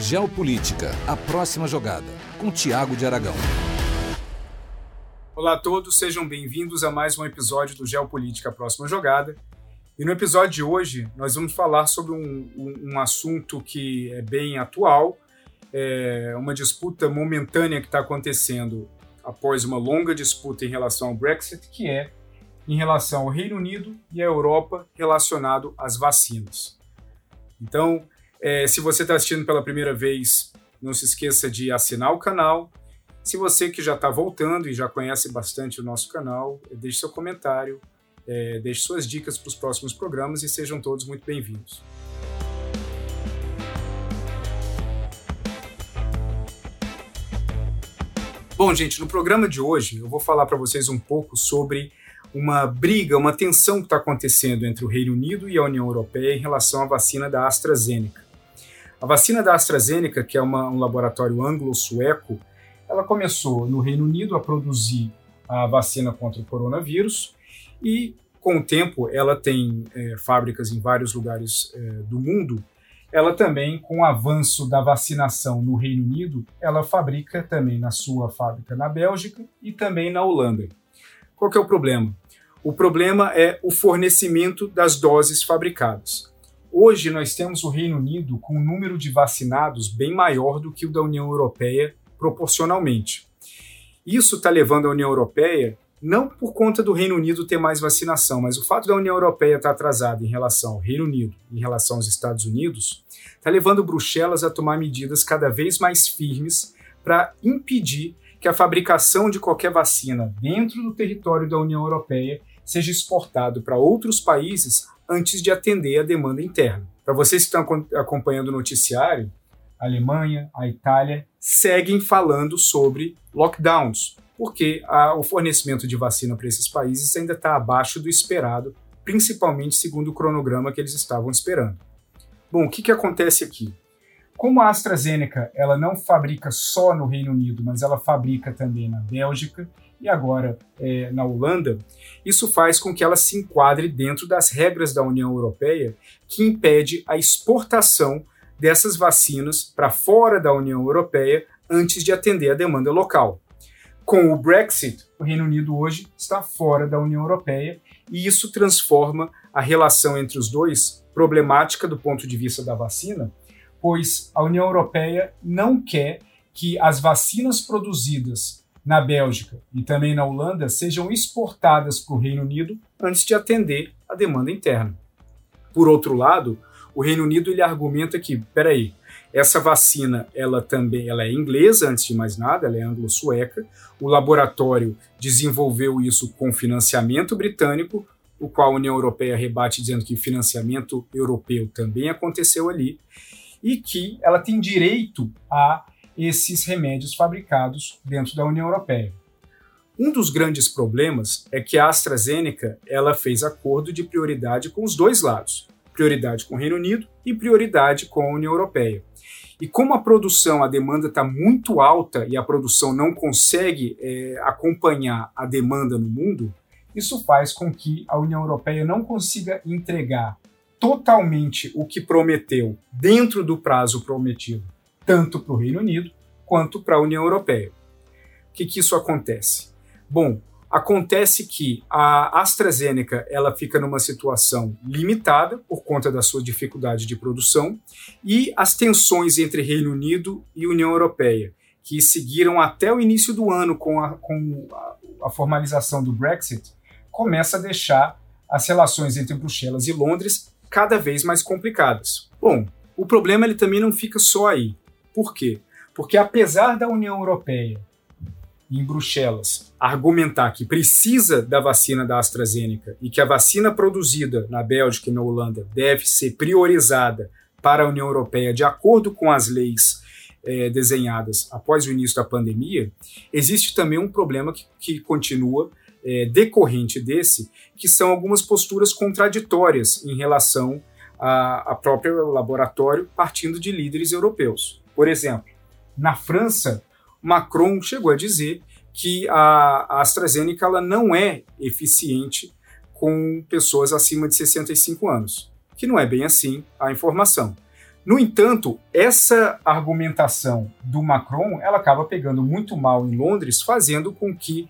Geopolítica, a próxima jogada, com Tiago de Aragão. Olá a todos, sejam bem-vindos a mais um episódio do Geopolítica, a próxima jogada. E no episódio de hoje, nós vamos falar sobre um, um, um assunto que é bem atual, é uma disputa momentânea que está acontecendo após uma longa disputa em relação ao Brexit, que é em relação ao Reino Unido e à Europa relacionado às vacinas. Então, é, se você está assistindo pela primeira vez, não se esqueça de assinar o canal. Se você que já está voltando e já conhece bastante o nosso canal, deixe seu comentário, é, deixe suas dicas para os próximos programas e sejam todos muito bem-vindos. Bom, gente, no programa de hoje eu vou falar para vocês um pouco sobre uma briga, uma tensão que está acontecendo entre o Reino Unido e a União Europeia em relação à vacina da AstraZeneca. A vacina da AstraZeneca, que é uma, um laboratório anglo-sueco, ela começou no Reino Unido a produzir a vacina contra o coronavírus e, com o tempo, ela tem é, fábricas em vários lugares é, do mundo. Ela também, com o avanço da vacinação no Reino Unido, ela fabrica também na sua fábrica na Bélgica e também na Holanda. Qual que é o problema? O problema é o fornecimento das doses fabricadas. Hoje nós temos o Reino Unido com um número de vacinados bem maior do que o da União Europeia proporcionalmente. Isso está levando a União Europeia, não por conta do Reino Unido ter mais vacinação, mas o fato da União Europeia estar tá atrasada em relação ao Reino Unido, em relação aos Estados Unidos, está levando Bruxelas a tomar medidas cada vez mais firmes para impedir que a fabricação de qualquer vacina dentro do território da União Europeia seja exportado para outros países antes de atender a demanda interna. Para vocês que estão acompanhando o noticiário, a Alemanha, a Itália seguem falando sobre lockdowns, porque a, o fornecimento de vacina para esses países ainda está abaixo do esperado, principalmente segundo o cronograma que eles estavam esperando. Bom, o que, que acontece aqui? Como a AstraZeneca ela não fabrica só no Reino Unido, mas ela fabrica também na Bélgica e agora é, na Holanda, isso faz com que ela se enquadre dentro das regras da União Europeia que impede a exportação dessas vacinas para fora da União Europeia antes de atender a demanda local. Com o Brexit, o Reino Unido hoje está fora da União Europeia e isso transforma a relação entre os dois problemática do ponto de vista da vacina, pois a União Europeia não quer que as vacinas produzidas na Bélgica e também na Holanda sejam exportadas para o Reino Unido antes de atender a demanda interna. Por outro lado, o Reino Unido ele argumenta que, peraí, essa vacina ela também ela é inglesa antes de mais nada, ela é anglo-sueca. O laboratório desenvolveu isso com financiamento britânico, o qual a União Europeia rebate dizendo que financiamento europeu também aconteceu ali e que ela tem direito a esses remédios fabricados dentro da União Europeia. Um dos grandes problemas é que a AstraZeneca ela fez acordo de prioridade com os dois lados, prioridade com o Reino Unido e prioridade com a União Europeia. E como a produção, a demanda está muito alta e a produção não consegue é, acompanhar a demanda no mundo, isso faz com que a União Europeia não consiga entregar totalmente o que prometeu dentro do prazo prometido tanto para o Reino Unido quanto para a União Europeia. O que, que isso acontece? Bom, acontece que a AstraZeneca ela fica numa situação limitada por conta da sua dificuldade de produção e as tensões entre Reino Unido e União Europeia, que seguiram até o início do ano com a, com a, formalização do Brexit, começa a deixar as relações entre Bruxelas e Londres cada vez mais complicadas. Bom, o problema ele também não fica só aí. Por quê? Porque apesar da União Europeia, em Bruxelas, argumentar que precisa da vacina da AstraZeneca e que a vacina produzida na Bélgica e na Holanda deve ser priorizada para a União Europeia de acordo com as leis é, desenhadas após o início da pandemia, existe também um problema que, que continua é, decorrente desse, que são algumas posturas contraditórias em relação a, a próprio laboratório partindo de líderes europeus. Por exemplo, na França, Macron chegou a dizer que a AstraZeneca ela não é eficiente com pessoas acima de 65 anos, que não é bem assim a informação. No entanto, essa argumentação do Macron ela acaba pegando muito mal em Londres, fazendo com que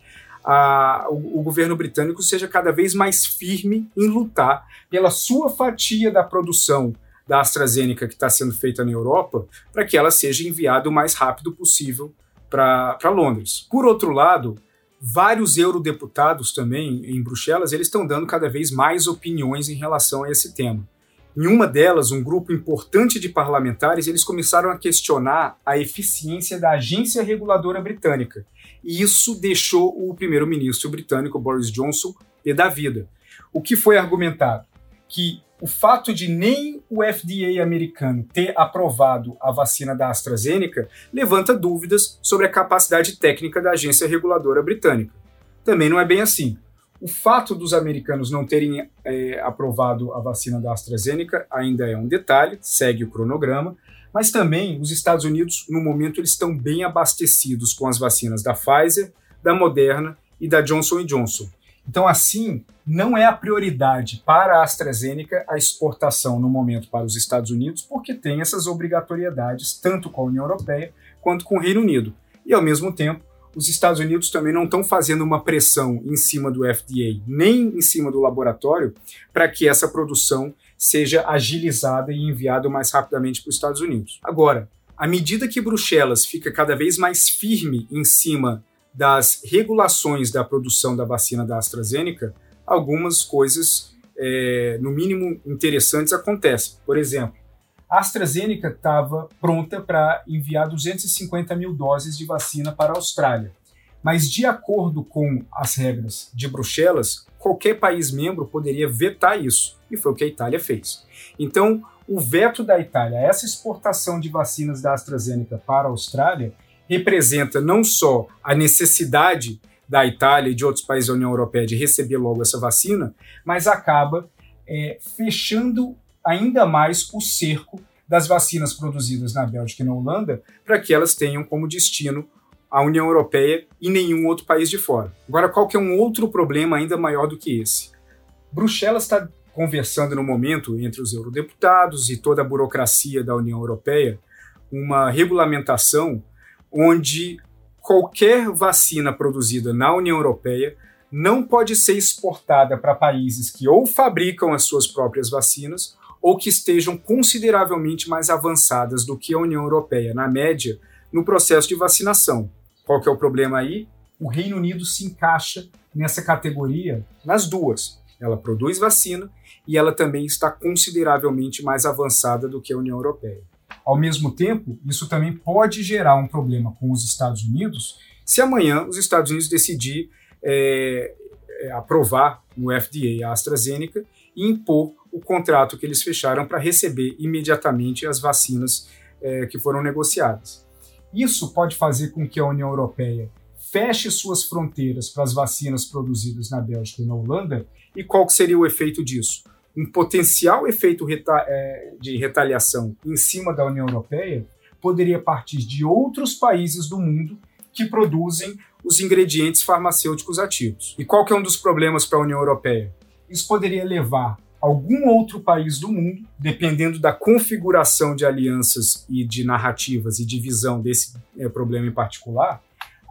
a, o, o, governo britânico seja cada vez mais firme em lutar pela sua fatia da produção da AstraZeneca que está sendo feita na Europa, para que ela seja enviada o mais rápido possível para Londres. Por outro lado, vários eurodeputados também em Bruxelas eles estão dando cada vez mais opiniões em relação a esse tema. Em uma delas, um grupo importante de parlamentares, eles começaram a questionar a eficiência da agência reguladora britânica. E isso deixou o primeiro-ministro britânico Boris Johnson pé da vida. O que foi argumentado? Que o fato de nem o FDA americano ter aprovado a vacina da AstraZeneca levanta dúvidas sobre a capacidade técnica da agência reguladora britânica. Também não é bem assim. O fato dos americanos não terem é, aprovado a vacina da AstraZeneca ainda é um detalhe, segue o cronograma, mas também os Estados Unidos, no momento, eles estão bem abastecidos com as vacinas da Pfizer, da Moderna e da Johnson Johnson. Então, assim, não é a prioridade para a AstraZeneca a exportação no momento para os Estados Unidos, porque tem essas obrigatoriedades tanto com a União Europeia quanto com o Reino Unido. E, ao mesmo tempo, os Estados Unidos também não estão fazendo uma pressão em cima do FDA, nem em cima do laboratório, para que essa produção seja agilizada e enviada mais rapidamente para os Estados Unidos. Agora, à medida que Bruxelas fica cada vez mais firme em cima das regulações da produção da vacina da AstraZeneca, algumas coisas, é, no mínimo interessantes, acontecem. Por exemplo, a AstraZeneca estava pronta para enviar 250 mil doses de vacina para a Austrália. Mas, de acordo com as regras de Bruxelas, qualquer país membro poderia vetar isso. E foi o que a Itália fez. Então, o veto da Itália, essa exportação de vacinas da AstraZeneca para a Austrália, representa não só a necessidade da Itália e de outros países da União Europeia de receber logo essa vacina, mas acaba é, fechando ainda mais o cerco das vacinas produzidas na Bélgica e na Holanda para que elas tenham como destino a União Europeia e nenhum outro país de fora. Agora, qual que é um outro problema ainda maior do que esse? Bruxelas está conversando no momento entre os eurodeputados e toda a burocracia da União Europeia uma regulamentação onde qualquer vacina produzida na União Europeia não pode ser exportada para países que ou fabricam as suas próprias vacinas ou que estejam consideravelmente mais avançadas do que a União Europeia, na média, no processo de vacinação. Qual que é o problema aí? O Reino Unido se encaixa nessa categoria nas duas. Ela produz vacina e ela também está consideravelmente mais avançada do que a União Europeia. Ao mesmo tempo, isso também pode gerar um problema com os Estados Unidos se amanhã os Estados Unidos decidir é, aprovar no FDA a AstraZeneca e impor contrato que eles fecharam para receber imediatamente as vacinas é, que foram negociadas. Isso pode fazer com que a União Europeia feche suas fronteiras para as vacinas produzidas na Bélgica e na Holanda. E qual seria o efeito disso? Um potencial efeito reta é, de retaliação em cima da União Europeia poderia partir de outros países do mundo que produzem os ingredientes farmacêuticos ativos. E qual que é um dos problemas para a União Europeia? Isso poderia levar algum outro país do mundo, dependendo da configuração de alianças e de narrativas e de visão desse é, problema em particular,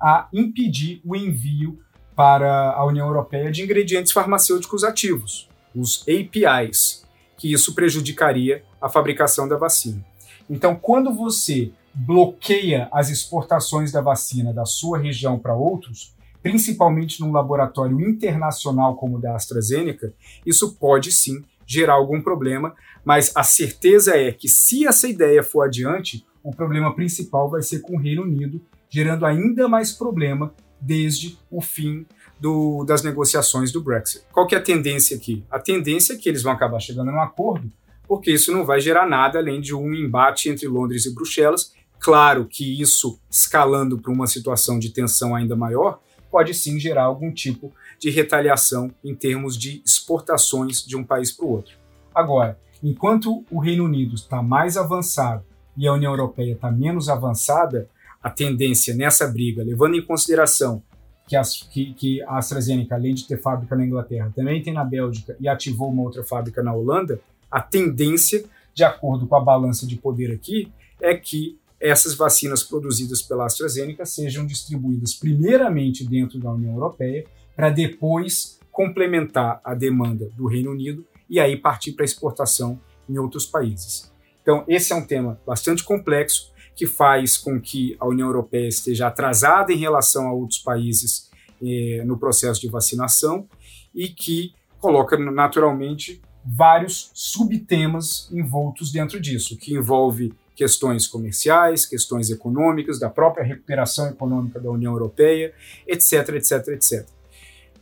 a impedir o envio para a União Europeia de ingredientes farmacêuticos ativos, os APIs, que isso prejudicaria a fabricação da vacina. Então, quando você bloqueia as exportações da vacina da sua região para outros, principalmente num laboratório internacional como o da AstraZeneca, isso pode sim gerar algum problema, mas a certeza é que se essa ideia for adiante, o problema principal vai ser com o Reino Unido, gerando ainda mais problema desde o fim do, das negociações do Brexit. Qual que é a tendência aqui? A tendência é que eles vão acabar chegando num acordo, porque isso não vai gerar nada além de um embate entre Londres e Bruxelas. Claro que isso, escalando para uma situação de tensão ainda maior, pode sim gerar algum tipo de retaliação em termos de exportações de um país para o outro. Agora, enquanto o Reino Unido está mais avançado e a União Europeia está menos avançada, a tendência nessa briga, levando em consideração que, as, que, que a AstraZeneca, além de ter fábrica na Inglaterra, também tem na Bélgica e ativou uma outra fábrica na Holanda, a tendência de acordo com a balança de poder aqui, é que essas vacinas produzidas pela AstraZeneca sejam distribuídas primeiramente dentro da União Europeia, para depois complementar a demanda do Reino Unido e aí partir para exportação em outros países. Então, esse é um tema bastante complexo que faz com que a União Europeia esteja atrasada em relação a outros países eh, no processo de vacinação e que coloca naturalmente vários subtemas envoltos dentro disso, que envolve questões comerciais, questões econômicas, da própria recuperação econômica da União Europeia, etc, etc, etc.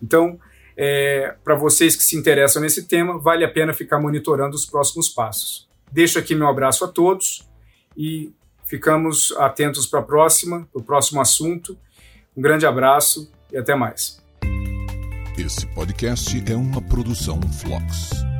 Então, é, para vocês que se interessam nesse tema, vale a pena ficar monitorando os próximos passos. Deixo aqui meu abraço a todos e ficamos atentos para a próxima, para o próximo assunto. Um grande abraço e até mais. Esse podcast é uma produção Flux.